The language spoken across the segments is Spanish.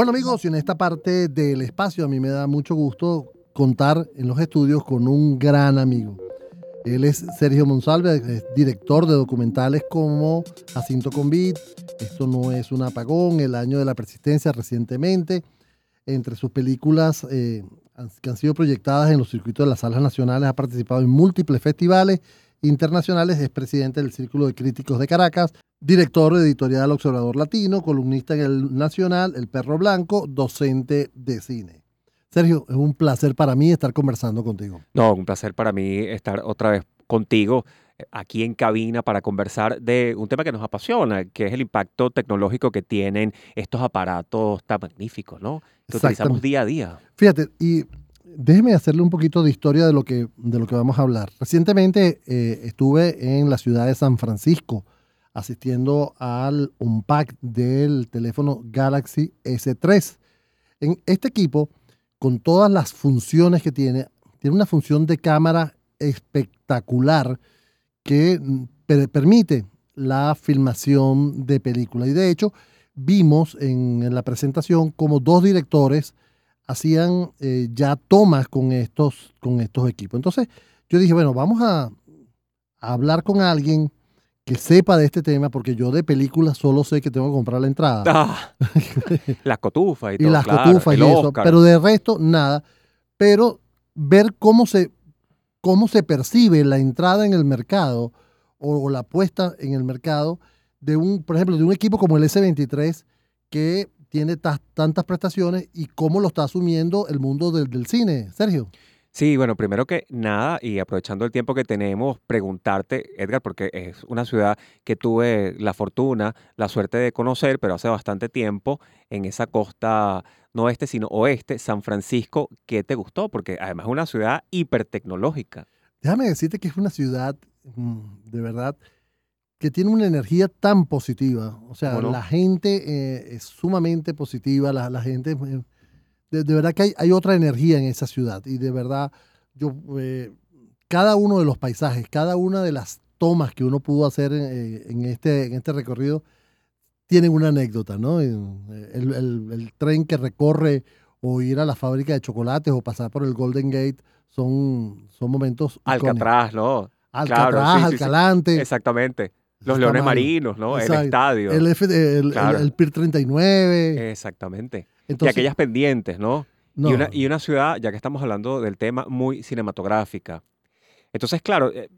Bueno amigos, y en esta parte del espacio a mí me da mucho gusto contar en los estudios con un gran amigo. Él es Sergio Monsalve, es director de documentales como Jacinto Convit, Esto no es un apagón, El año de la persistencia recientemente. Entre sus películas eh, que han sido proyectadas en los circuitos de las salas nacionales, ha participado en múltiples festivales internacionales, es presidente del Círculo de Críticos de Caracas, director de editorial Observador Latino, columnista en el Nacional, El Perro Blanco, docente de cine. Sergio, es un placer para mí estar conversando contigo. No, un placer para mí estar otra vez contigo eh, aquí en cabina para conversar de un tema que nos apasiona, que es el impacto tecnológico que tienen estos aparatos tan magníficos, ¿no? Que utilizamos día a día. Fíjate, y déjeme hacerle un poquito de historia de lo que, de lo que vamos a hablar. Recientemente eh, estuve en la ciudad de San Francisco asistiendo al unpack del teléfono Galaxy S3. En este equipo con todas las funciones que tiene, tiene una función de cámara espectacular que permite la filmación de películas. Y de hecho, vimos en, la presentación como dos directores hacían eh, ya tomas con estos, con estos equipos. Entonces, yo dije, bueno, vamos a, hablar con alguien que sepa de este tema, porque yo de películas solo sé que tengo que comprar la entrada. Ah, las cotufas y todo. Y las cotufas y eso. Pero de resto, nada. Pero ver cómo se, cómo se percibe la entrada en el mercado o, la puesta en el mercado de un, por ejemplo, de un equipo como el S23 que tiene tantas prestaciones y cómo lo está asumiendo el mundo del, del cine. Sergio. Sí, bueno, primero que nada, y aprovechando el tiempo que tenemos, preguntarte, Edgar, porque es una ciudad que tuve la fortuna, la suerte de conocer, pero hace bastante tiempo, en esa costa no oeste, sino oeste, San Francisco, ¿qué te gustó? Porque además es una ciudad hipertecnológica. Déjame decirte que es una ciudad, mm, de verdad, que tiene una energía tan positiva. O sea, la gente eh, es sumamente positiva, la, la gente de, verdad que hay, otra energía en esa ciudad y de verdad yo eh, cada uno de los paisajes, cada una de las tomas que uno pudo hacer en, eh, este, en este recorrido tienen una anécdota, ¿no? El, tren que recorre o ir a la fábrica de chocolates o pasar por el Golden Gate son, son momentos. Alcatraz, ¿no? Alcatraz, Alcalante. Exactamente. Los leones marinos, ¿no? El estadio. El, el, el, PIR 39. Exactamente y aquellas pendientes, ¿no? Y, una, y una ciudad, ya que estamos hablando del tema, muy cinematográfica. Entonces, claro, eh,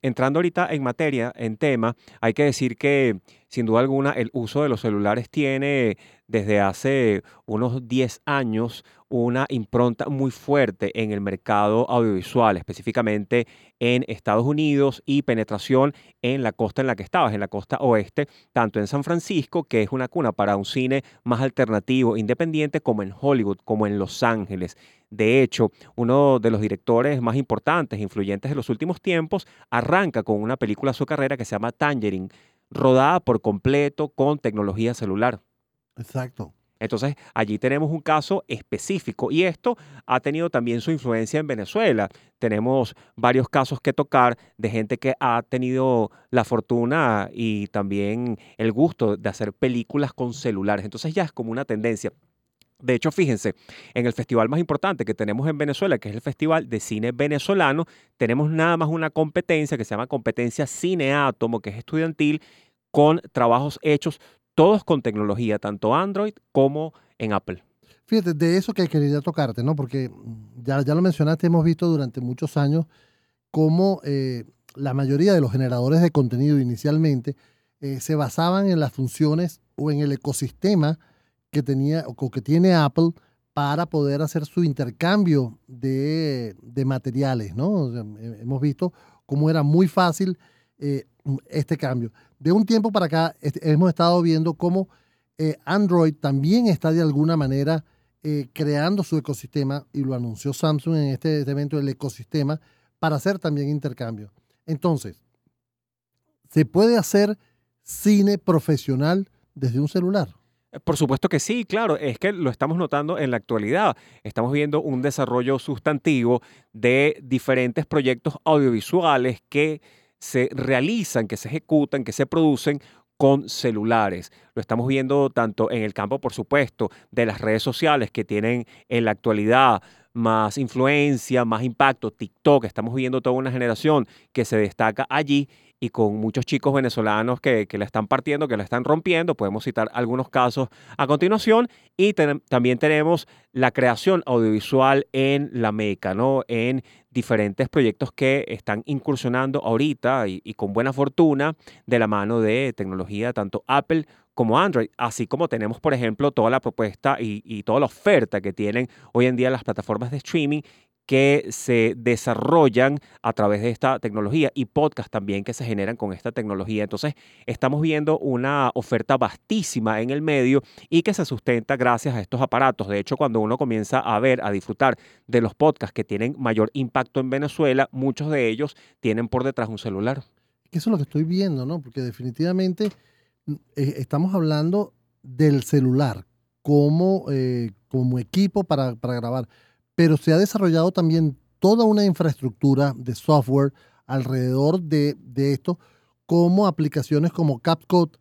entrando ahorita en materia, en tema, hay que decir que sin duda alguna el uso de los celulares tiene desde hace unos 10 años una impronta muy fuerte en el mercado audiovisual, específicamente en Estados Unidos y penetración en la costa en la que estabas, en la costa oeste, tanto en San Francisco, que es una cuna para un cine más alternativo, independiente, como en Hollywood, como en Los Ángeles. De hecho, uno de los directores más importantes e influyentes de los últimos tiempos arranca con una película a su carrera que se llama Tangerine, rodada por completo con tecnología celular. Exacto. Entonces, allí tenemos un caso específico y esto ha tenido también su influencia en Venezuela. Tenemos varios casos que tocar de gente que ha tenido la fortuna y también el gusto de hacer películas con celulares. Entonces ya es como una tendencia. De hecho, fíjense, en el festival más importante que tenemos en Venezuela, que es el Festival de Cine Venezolano, tenemos nada más una competencia que se llama Competencia Cine Átomo, que es estudiantil, con trabajos hechos todos con tecnología, tanto Android como en Apple. Fíjate, de eso que quería tocarte, ¿no? Porque ya, ya lo mencionaste, hemos visto durante muchos años cómo eh, la mayoría de los generadores de contenido inicialmente eh, se basaban en las funciones o en el ecosistema que tenía o que tiene Apple para poder hacer su intercambio de, materiales, ¿no? hemos visto cómo era muy fácil eh, este cambio de un tiempo para acá hemos estado viendo cómo eh, Android también está de alguna manera eh, creando su ecosistema, y lo anunció Samsung en este, este evento, el ecosistema, para hacer también intercambio. Entonces, ¿se puede hacer cine profesional desde un celular? Por supuesto que sí, claro, es que lo estamos notando en la actualidad. Estamos viendo un desarrollo sustantivo de diferentes proyectos audiovisuales que se realizan, que se ejecutan, que se producen con celulares. Lo estamos viendo tanto en el campo, por supuesto, de las redes sociales que tienen en la actualidad más influencia, más impacto, TikTok, estamos viendo toda una generación que se destaca allí y con muchos chicos venezolanos que, la están partiendo, que la están rompiendo. Podemos citar algunos casos a continuación. Y también tenemos la creación audiovisual en la Meca, ¿no? En diferentes proyectos que están incursionando ahorita y, con buena fortuna de la mano de tecnología tanto Apple como Android, así como tenemos, por ejemplo, toda la propuesta y, y toda la oferta que tienen hoy en día las plataformas de streaming que se desarrollan a través de esta tecnología y podcasts también que se generan con esta tecnología. Entonces, estamos viendo una oferta vastísima en el medio y que se sustenta gracias a estos aparatos. De hecho, cuando uno comienza a ver, a disfrutar de los podcasts que tienen mayor impacto en Venezuela, muchos de ellos tienen por detrás un celular. Eso es lo que estoy viendo, ¿no? Porque definitivamente mm, eh, estamos hablando del celular como, eh, como equipo para, para grabar pero se ha desarrollado también toda una infraestructura de software alrededor de, esto, como aplicaciones como CapCut,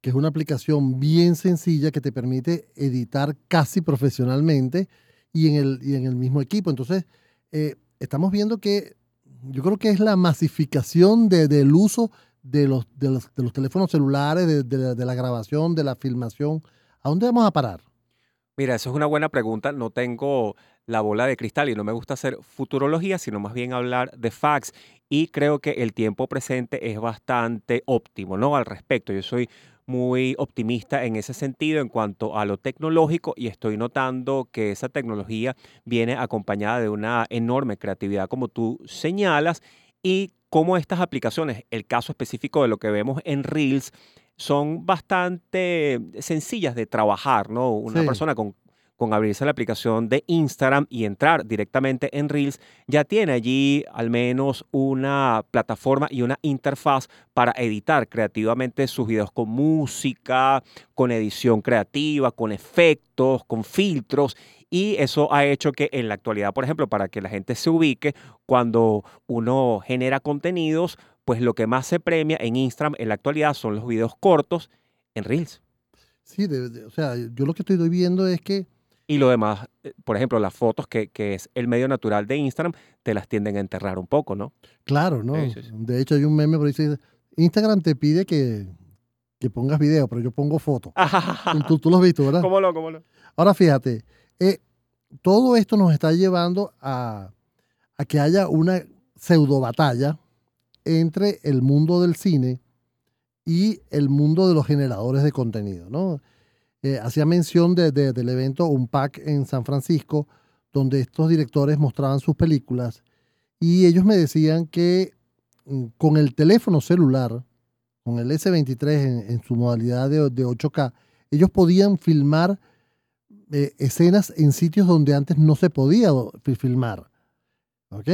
que es una aplicación bien sencilla que te permite editar casi profesionalmente y en el, y en el mismo equipo. Entonces, eh, estamos viendo que yo creo que es la masificación del uso de los, de los, teléfonos celulares, de, de la grabación, de la filmación. ¿A dónde vamos a parar? Mira, eso es una buena pregunta. No tengo la bola de cristal y no me gusta hacer futurología, sino más bien hablar de facts. Y creo que el tiempo presente es bastante óptimo, ¿no? Al respecto, yo soy muy optimista en ese sentido en cuanto a lo tecnológico y estoy notando que esa tecnología viene acompañada de una enorme creatividad como tú señalas y como estas aplicaciones, el caso específico de lo que vemos en Reels, son bastante sencillas de trabajar, ¿no? Una persona con con abrirse la aplicación de Instagram y entrar directamente en Reels, ya tiene allí al menos una plataforma y una interfaz para editar creativamente sus videos con música, con edición creativa, con efectos, con filtros. Y eso ha hecho que en la actualidad, por ejemplo, para que la gente se ubique, cuando uno genera contenidos, pues lo que más se premia en Instagram en la actualidad son los videos cortos en Reels. Sí, o sea, yo lo que estoy viendo es que y lo demás, eh, por ejemplo, las fotos, que, que, es el medio natural de Instagram, te las tienden a enterrar un poco, ¿no? Claro, ¿no? De hecho, hay un meme por ahí dice, Instagram te pide que, que pongas video, pero yo pongo fotos. tú, tú, lo has visto, ¿verdad? ¿Cómo no? ¿Cómo no? Ahora fíjate, eh, todo esto nos está llevando a, a que haya una pseudo batalla entre el mundo del cine y el mundo de los generadores de contenido, ¿no? Eh, hacía mención de, del evento Unpack en San Francisco, donde estos directores mostraban sus películas y ellos me decían que mm, con el teléfono celular, con el S23 en, su modalidad de, 8K, ellos podían filmar eh, escenas en sitios donde antes no se podía filmar. ¿Ok?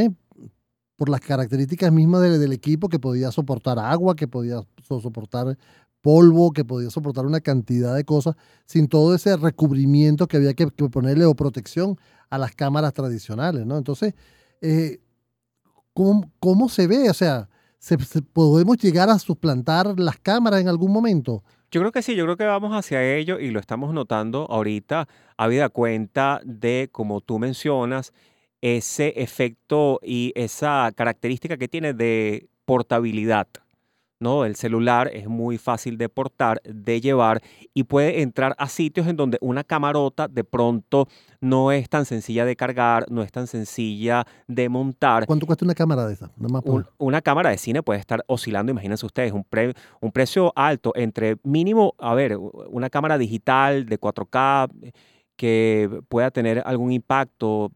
Por las características mismas del, equipo que podía soportar agua, que podía soportar polvo, que podía soportar una cantidad de cosas, sin todo ese recubrimiento que había que, ponerle o protección a las cámaras tradicionales, ¿no? Entonces, eh, ¿cómo, se ve? O sea, ¿se, ¿podemos llegar a suplantar las cámaras en algún momento? Yo creo que sí, yo creo que vamos hacia ello y lo estamos notando ahorita, habida cuenta de, como tú mencionas, ese efecto y esa característica que tiene de portabilidad. ¿No? El celular es muy fácil de portar, de llevar y puede entrar a sitios en donde una camarota de pronto no es tan sencilla de cargar, no es tan sencilla de montar. ¿Cuánto cuesta una cámara de esa? una cámara de cine puede estar oscilando, imagínense ustedes, un, un precio alto entre mínimo, a ver, una cámara digital de 4K eh, que pueda tener algún impacto,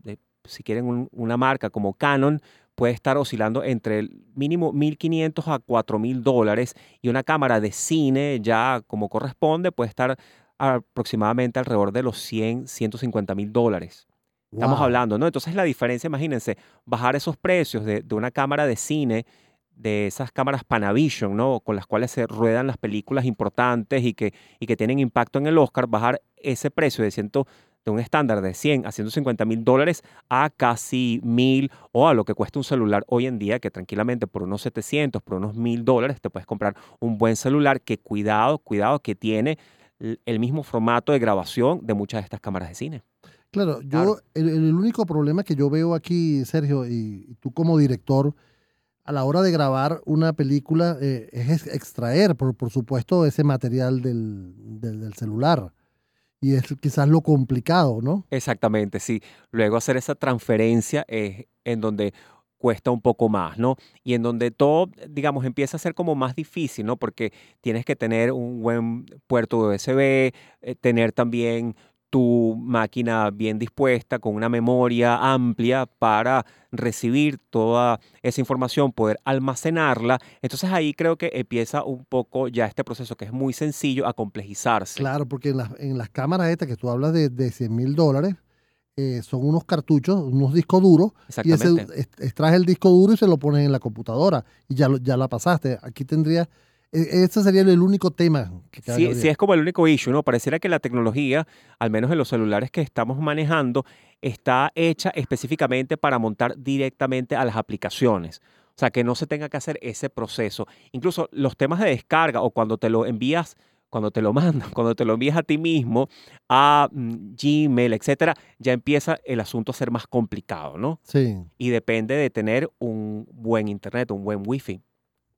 si quieren una marca como Canon, puede estar oscilando entre el mínimo 1.500 a 4.000 dólares y una cámara de cine ya como corresponde puede estar aproximadamente alrededor de los 100, 150 mil dólares. Estamos hablando, ¿no? Entonces la diferencia, imagínense, bajar esos precios de, una cámara de cine, de esas cámaras Panavision, ¿no? Con las cuales se ruedan las películas importantes y que, y que tienen impacto en el Oscar, bajar ese precio de, ciento, de un estándar de 100 a 150 mil dólares a casi mil o a lo que cuesta un celular hoy en día, que tranquilamente por unos 700, por unos mil dólares te puedes comprar un buen celular que cuidado, cuidado, que tiene el mismo formato de grabación de muchas de estas cámaras de cine. Claro, yo El, único problema que yo veo aquí, Sergio, y, tú como director, a la hora de grabar una película eh, es extraer, por, por, supuesto, ese material del, del, celular. Y es quizás lo complicado, ¿no? Exactamente, sí. Luego hacer esa transferencia es en donde cuesta un poco más, ¿no? Y en donde todo, digamos, empieza a ser como más difícil, ¿no? Porque tienes que tener un buen puerto USB, eh, tener también tu máquina bien dispuesta, con una memoria amplia para recibir toda esa información, poder almacenarla. Entonces ahí creo que empieza un poco ya este proceso que es muy sencillo a complejizarse. Claro, porque en, las cámaras estas que tú hablas de, de 100 mil dólares, eh, son unos cartuchos, unos discos duros, y ese, extraes el disco duro y se lo pones en la computadora y ya, ya la pasaste. Aquí tendrías e, ese sería el único tema. Que sí, sí, es como el único issue, ¿no? Pareciera que la tecnología, al menos en los celulares que estamos manejando, está hecha específicamente para montar directamente a las aplicaciones. O sea, que no se tenga que hacer ese proceso. Incluso los temas de descarga o cuando te lo envías, cuando te lo mandan, cuando te lo envías a ti mismo, a mm, Gmail, etcétera, ya empieza el asunto a ser más complicado, ¿no? Sí. Y depende de tener un buen internet, un buen wifi.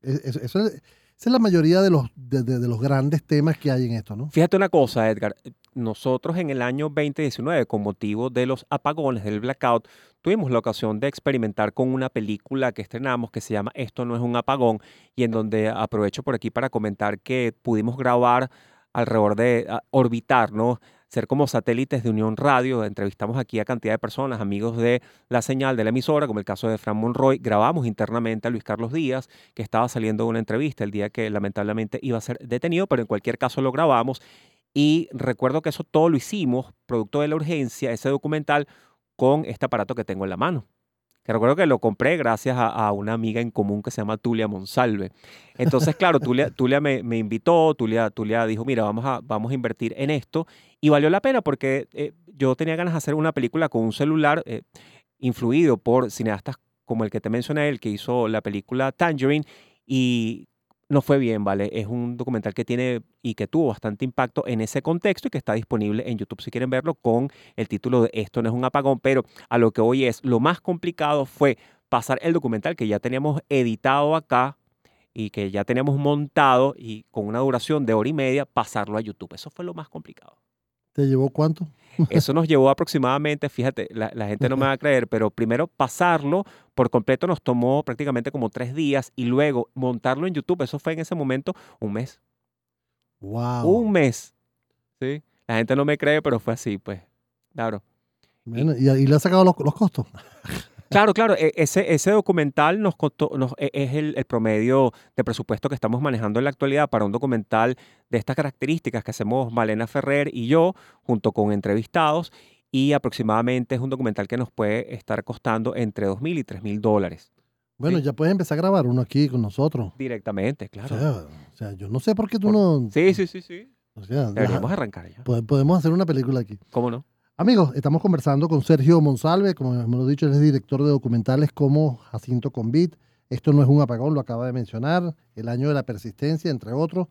E, eso, eso es esa es la mayoría de los, de, los grandes temas que hay en esto, ¿no? Fíjate una cosa, Edgar. Nosotros en el año 2019, con motivo de los apagones del blackout, tuvimos la ocasión de experimentar con una película que estrenamos que se llama Esto no es un apagón y en donde aprovecho por aquí para comentar que pudimos grabar alrededor de orbitar, ¿no? Ser como satélites de Unión Radio. Entrevistamos aquí a cantidad de personas, amigos de la señal de la emisora, como el caso de Fran Monroy. Grabamos internamente a Luis Carlos Díaz, que estaba saliendo de una entrevista el día que lamentablemente iba a ser detenido, pero en cualquier caso lo grabamos. Y recuerdo que eso todo lo hicimos, producto de la urgencia, ese documental, con este aparato que tengo en la mano que recuerdo que lo compré gracias a, una amiga en común que se llama Tulia Monsalve. Entonces, claro, Tulia, Tulia me, me, invitó, Tulia, Tulia dijo, mira, vamos a, vamos a invertir en esto. Y valió la pena porque eh, yo tenía ganas de hacer una película con un celular eh, influido por cineastas como el que te mencioné, el que hizo la película Tangerine. Y no fue bien, ¿vale? Es un documental que tiene y que tuvo bastante impacto en ese contexto y que está disponible en YouTube si quieren verlo con el título de Esto no es un apagón, pero a lo que hoy es, lo más complicado fue pasar el documental que ya teníamos editado acá y que ya teníamos montado y con una duración de hora y media, pasarlo a YouTube. Eso fue lo más complicado. ¿Te llevó cuánto? Eso nos llevó aproximadamente, fíjate, la, gente no me va a creer, pero primero pasarlo por completo nos tomó prácticamente como tres días y luego montarlo en YouTube, eso fue en ese momento un mes. Wow. Un mes. ¿Sí? La gente no me cree, pero fue así, pues. Claro. Bueno, y, le ha sacado los, los costos. Claro, claro, e, ese, ese documental nos costó, e, es el, promedio de presupuesto que estamos manejando en la actualidad para un documental de estas características que hacemos Malena Ferrer y yo, junto con entrevistados, y aproximadamente es un documental que nos puede estar costando entre 2.000 y 3.000 dólares. Bueno, ya puedes empezar a grabar uno aquí con nosotros. Directamente, claro. O sea, yo no sé por qué tú no... Sí, sí, sí, sí. Deberíamos arrancar ya. Podemos hacer una película aquí. ¿Cómo no? Amigos, estamos conversando con Sergio Monsalve, como hemos dicho, él es director de documentales como Jacinto Convit. Esto no es un apagón, lo acaba de mencionar, El año de la persistencia, entre otros.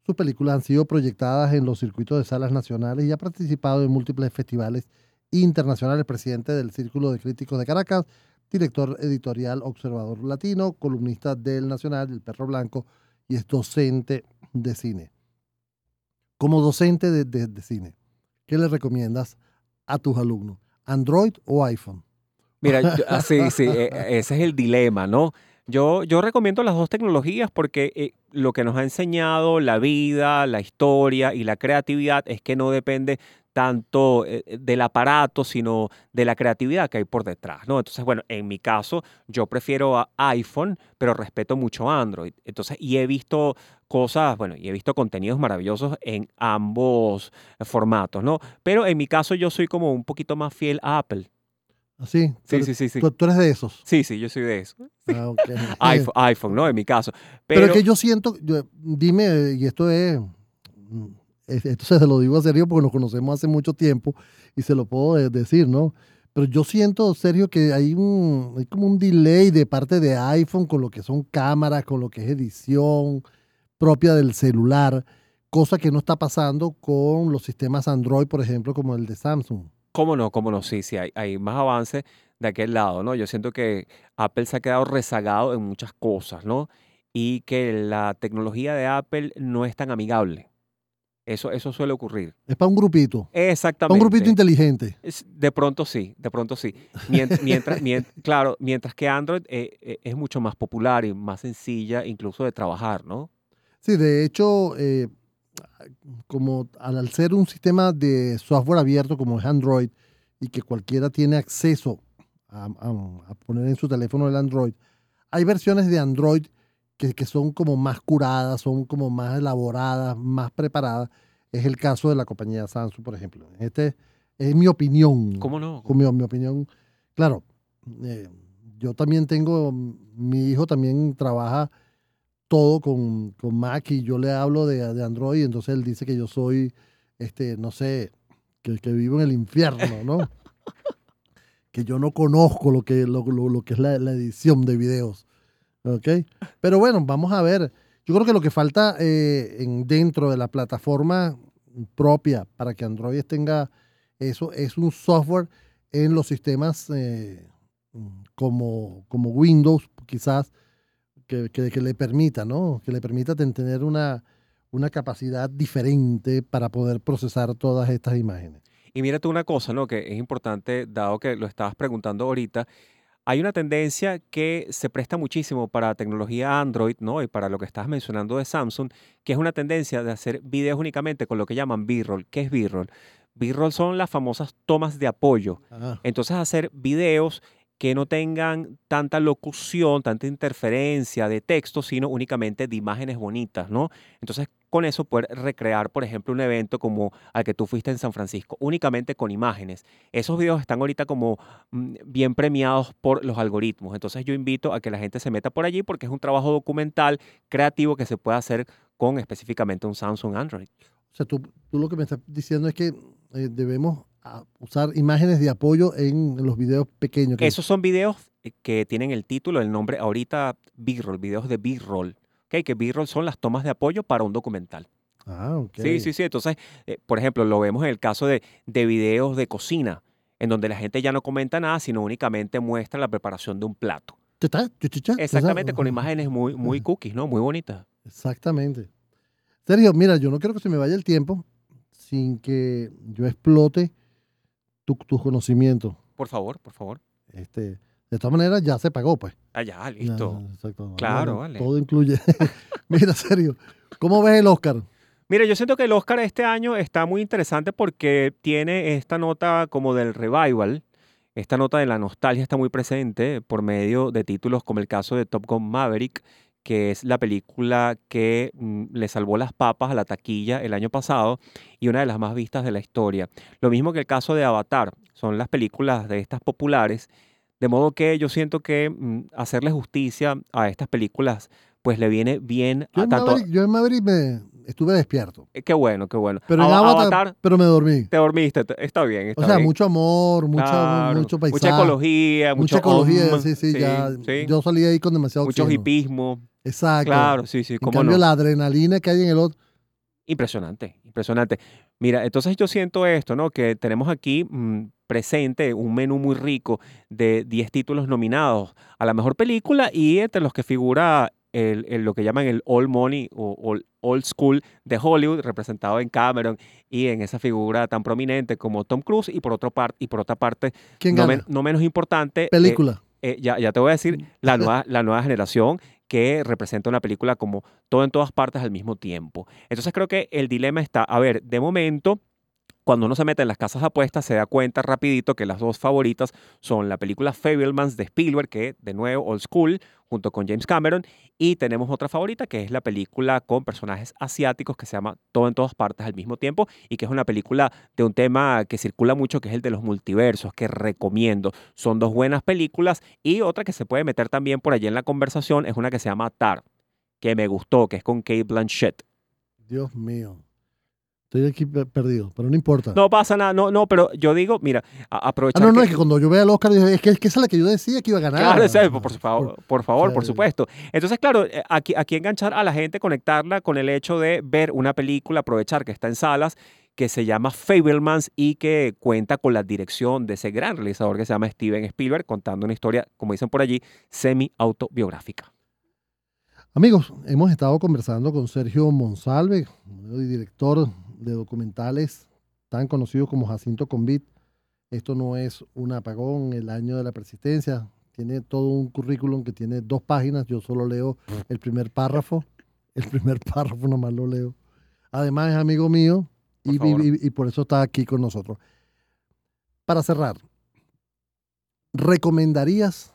Sus películas han sido proyectadas en los circuitos de salas nacionales y ha participado en múltiples festivales internacionales, presidente del Círculo de Críticos de Caracas, director editorial Observador Latino, columnista del Nacional, El Perro Blanco, y es docente de cine. Como docente de cine, ¿qué le recomiendas a tus alumnos? ¿Android o iPhone? Mira, ah, sí, sí, e, e, ese es el dilema, ¿no? Yo, yo recomiendo las dos tecnologías porque eh, lo que nos ha enseñado la vida, la historia y la creatividad es que no depende tanto eh, eh, del aparato, sino de la creatividad que hay por detrás, ¿no? Entonces, bueno, en mi caso, yo prefiero iPhone, pero respeto mucho Android. Entonces, y he visto cosas, bueno, y he visto contenidos maravillosos en ambos formatos, ¿no? Pero en mi caso, yo soy como un poquito más fiel a Apple. ¿Así? ¿Ah, sí, sí, sí, sí. ¿Tú, eres de esos? Sí, sí, yo soy de esos. Ah, okay. iPhone, ¿no? En mi caso. Pero, Pero que yo siento, dime, y esto es esto se lo digo a Sergio porque nos conocemos hace mucho tiempo y se lo puedo decir, ¿no? Pero yo siento, Sergio, que hay, un, hay como un delay de parte de iPhone con lo que son cámaras, con lo que es edición propia del celular, cosa que no está pasando con los sistemas Android, por ejemplo, como el de Samsung. ¿Cómo no? ¿Cómo no? Sí, sí, hay, hay más avance de aquel lado, ¿no? Yo siento que Apple se ha quedado rezagado en muchas cosas, ¿no? Y que la tecnología de Apple no es tan amigable. Eso, eso suele ocurrir. Es para un grupito. Exactamente. Para un grupito inteligente. de pronto sí, de pronto sí. Mientras, claro, mientras que Android eh, eh, es mucho más popular y más sencilla incluso de trabajar, ¿no? Sí, de hecho, eh, como al ser un sistema de software abierto como es Android y que cualquiera tiene acceso a, poner en su teléfono el Android, hay versiones de Android que, que, son como más curadas, son como más elaboradas, más preparadas. Es el caso de la compañía Samsung, por ejemplo. Este es mi opinión. ¿Cómo no? Mi, mi opinión. Claro, eh, yo también tengo, mi hijo también trabaja todo con, con Mac y yo le hablo de, de, Android, entonces él dice que yo soy, este, no sé, que, que vivo en el infierno, ¿no? que yo no conozco lo que, lo, lo, que es la, la, edición de videos. ¿Ok? Pero bueno, vamos a ver. Yo creo que lo que falta eh, en, dentro de la plataforma propia para que Android tenga eso es un software en los sistemas eh, como, como Windows, quizás que, le permita, ¿no? Que le permita tener una, una capacidad diferente para poder procesar todas estas imágenes. Y mira tú una cosa, ¿no? Que es importante, dado que lo estabas preguntando ahorita, hay una tendencia que se presta muchísimo para tecnología Android, ¿no? Y para lo que estás mencionando de Samsung, que es una tendencia de hacer videos únicamente con lo que llaman B-roll. ¿Qué es B-roll? B-roll son las famosas tomas de apoyo. Entonces, hacer videos que no tengan tanta locución, tanta interferencia de texto, sino únicamente de imágenes bonitas, ¿no? Entonces, con eso poder recrear, por ejemplo, un evento como al que tú fuiste en San Francisco, únicamente con imágenes. Esos videos están ahorita como mm, bien premiados por los algoritmos. Entonces, yo invito a que la gente se meta por allí porque es un trabajo documental, creativo, que se puede hacer con específicamente un Samsung Android. O sea, tú, lo que me estás diciendo es que eh, debemos a usar imágenes de apoyo en, los videos pequeños. Esos son videos eh, que tienen el título, el nombre ahorita B-roll, videos de B-roll. Okay, que B-roll son las tomas de apoyo para un documental. Ah, ok. Sí, sí, sí. Entonces, eh, por ejemplo, lo vemos en el caso de, de videos de cocina, en donde la gente ya no comenta nada, sino únicamente muestra la preparación de un plato. Exactamente, con imágenes muy, muy cookies, ¿no? Muy bonitas. Exactamente. Sergio, mira, yo no quiero que se me vaya el tiempo sin que yo explote tus conocimientos. Por favor, por favor. Este, de todas maneras, ya se pagó, pues. Ah, ya, listo. Claro, vale. Todo incluye. Mira, serio, ¿cómo ves el Oscar? Mira, yo siento que el Oscar este año está muy interesante porque tiene esta nota como del revival. Esta nota de la nostalgia está muy presente por medio de títulos como el caso de Top Gun Maverick, que es la película que mm, le salvó las papas a la taquilla el año pasado y una de las más vistas de la historia. Lo mismo que el caso de Avatar, son las películas de estas populares, de modo que yo siento que mm, hacerle justicia a estas películas pues le viene bien a tanto... yo en Maverick me estuve despierto. Eh, qué bueno, qué bueno. Pero en Avatar, pero me dormí. Te dormiste, está bien. o sea, mucho amor, mucho paisaje. Mucha ecología. Mucha ecología, sí, sí, ya. Yo salí ahí con demasiado Mucho hipismo. Exacto. Claro, sí, sí. En cambio, la adrenalina que hay en el otro. Impresionante, impresionante. Mira, entonces yo siento esto, ¿no? Que tenemos aquí mm, presente un menú muy rico de 10 títulos nominados a la mejor película y entre los que figura el, lo que llaman el All Money o Old School de Hollywood, representado en Cameron y en esa figura tan prominente como Tom Cruise y por, otro par y por otra parte, no, no, menos importante, eh, película. Eh, ya, ya te voy a decir, la nueva, la nueva generación que representa una película como todo en todas partes al mismo tiempo. Entonces creo que el dilema está, a ver, de momento cuando uno se mete en las casas apuestas se da cuenta rapidito que las dos favoritas son la película Fablemans de Spielberg, que de nuevo old school, junto con James Cameron, y tenemos otra favorita que es la película con personajes asiáticos que se llama Todo en todas partes al mismo tiempo y que es una película de un tema que circula mucho que es el de los multiversos, que recomiendo. Son dos buenas películas y otra que se puede meter también por allí en la conversación es una que se llama Tar, que me gustó, que es con Kate Blanchett. Dios mío. Estoy aquí perdido, pero no importa. No pasa nada, no, no, pero yo digo, mira, aprovechar. Ah, no, no, es que cuando yo vea al Oscar, es que, es que esa es la que yo decía que iba a ganar. Claro, es, por, por, favor, por, favor, por supuesto. Entonces, claro, eh, aquí, aquí enganchar a la gente, conectarla con el hecho de ver una película, aprovechar que está en salas, que se llama Fablemans y que cuenta con la dirección de ese gran realizador que se llama Steven Spielberg, contando una historia, como dicen por allí, semi-autobiográfica. Amigos, hemos estado conversando con Sergio Monsalve, director de documentales tan conocidos como Jacinto Convit. Esto no es un apagón, el año de la persistencia. Tiene todo un currículum que tiene dos páginas. Yo solo leo el primer párrafo. El primer párrafo nomás lo leo. Además es amigo mío y, y por eso está aquí con nosotros. Para cerrar, ¿recomendarías?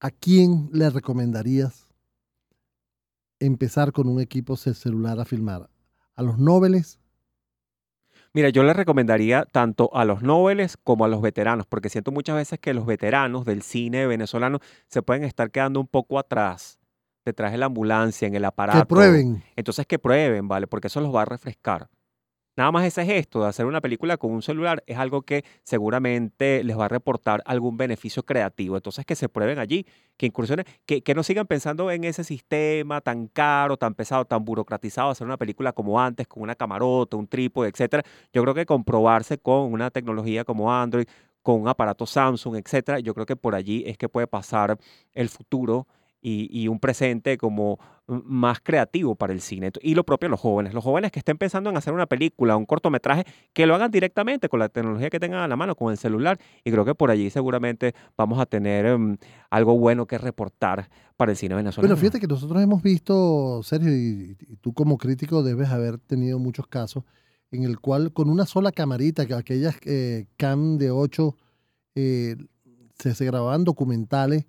¿A quién le recomendarías empezar con un equipo celular a filmar? A los nobles? Mira, yo le recomendaría tanto a los nobles como a los veteranos, porque siento muchas veces que los veteranos del cine venezolano se pueden estar quedando un poco atrás, detrás de la ambulancia, en el aparato. Que prueben. Entonces que prueben, ¿vale? Porque eso los va a refrescar. Nada más ese gesto de hacer una película con un celular es algo que seguramente les va a reportar algún beneficio creativo. Entonces que se prueben allí, que incursionen, que, no sigan pensando en ese sistema tan caro, tan pesado, tan burocratizado, hacer una película como antes, con una camarota, un trípode, etcétera. Yo creo que comprobarse con una tecnología como Android, con un aparato Samsung, etcétera, yo creo que por allí es que puede pasar el futuro y, un presente como más creativo para el cine. Y lo propio los jóvenes. Los jóvenes que estén pensando en hacer una película, un cortometraje, que lo hagan directamente con la tecnología que tengan a la mano, con el celular. Y creo que por allí seguramente vamos a tener em, algo bueno que reportar para el cine venezolano. Bueno, fíjate que nosotros hemos visto, Sergio, y, tú como crítico debes haber tenido muchos casos en el cual con una sola camarita, que aquellas eh, cam de 8, eh, se, se grababan documentales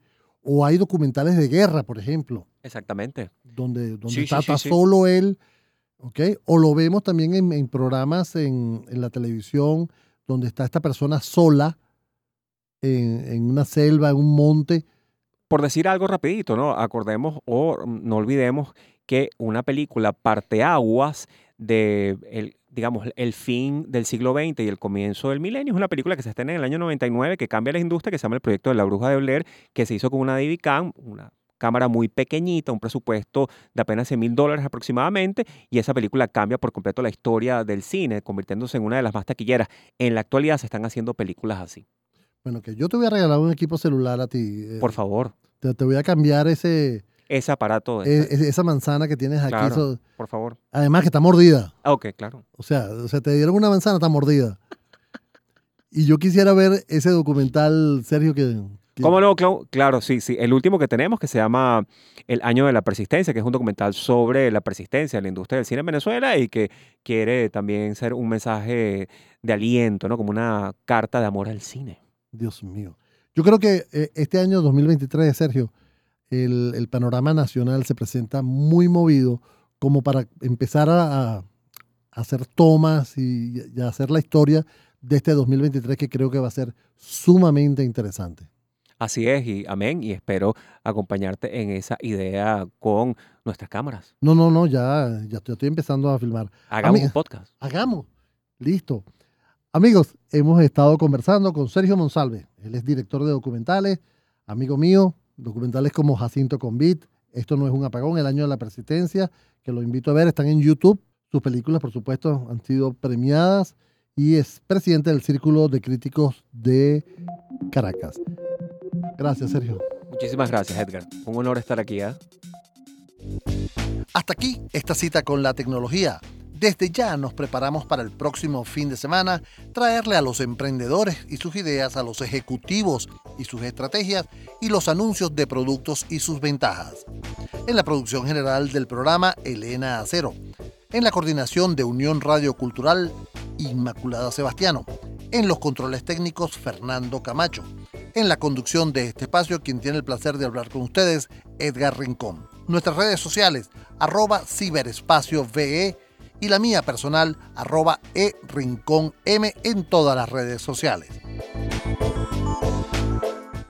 o hay documentales de guerra, por ejemplo. Exactamente. Donde, donde está, solo él, ¿ok? O lo vemos también en, programas en, la televisión, donde está esta persona sola en, una selva, en un monte. Por decir algo rapidito, ¿no? Acordemos o no olvidemos que una película parteaguas de el, digamos, el fin del siglo XX y el comienzo del milenio. Es una película que se estrena en el año 99 que cambia la industria, que se llama El Proyecto de la Bruja de Blair, que se hizo con una DV-CAM, una cámara muy pequeñita, un presupuesto de apenas 100 mil dólares aproximadamente, y esa película cambia por completo la historia del cine, convirtiéndose en una de las más taquilleras. En la actualidad se están haciendo películas así. Bueno, que yo te voy a regalar un equipo celular a ti. Eh, por favor. te voy a cambiar ese, ese aparato. E, esa manzana que tienes aquí. por favor. Además que está mordida. Ah, ok, claro. O sea, o sea, te dieron una manzana, está mordida. y yo quisiera ver ese documental, Sergio, que... ¿Cómo no? Claro, sí, sí. El último que tenemos que se llama El Año de la Persistencia, que es un documental sobre la persistencia en la industria del cine en Venezuela y que quiere también ser un mensaje de aliento, ¿no? Como una carta de amor al cine. Dios mío. Yo creo que eh, este año 2023, Sergio, el, panorama nacional se presenta muy movido como para empezar a, hacer tomas y, a hacer la historia de este 2023 que creo que va a ser sumamente interesante. Así es, y amén, y espero acompañarte en esa idea con nuestras cámaras. No, no, no, ya, ya estoy empezando a filmar. Hagamos un podcast. Hagamos, listo. Amigos, hemos estado conversando con Sergio Monsalve, él es director de documentales, amigo mío, documentales como Jacinto Convit, Esto no es un apagón, El año de la persistencia, que lo invito a ver, están en YouTube. Sus películas, por supuesto, han sido premiadas y es presidente del Círculo de Críticos de Caracas. Gracias, Sergio. Muchísimas gracias, Edgar. Un honor estar aquí. ¿eh? Hasta aquí esta cita con la tecnología. Desde ya nos preparamos para el próximo fin de semana traerle a los emprendedores y sus ideas, a los ejecutivos y sus estrategias y los anuncios de productos y sus ventajas. En la producción general del programa, Elena Acero. En la coordinación de Unión Radio Cultural, Inmaculada Sebastiano. En los controles técnicos, Fernando Camacho. En la conducción de este espacio, quien tiene el placer de hablar con ustedes, Edgar Rincón. Nuestras redes sociales, arroba ciberespacio y la mía personal, arroba e rincón m en todas las redes sociales.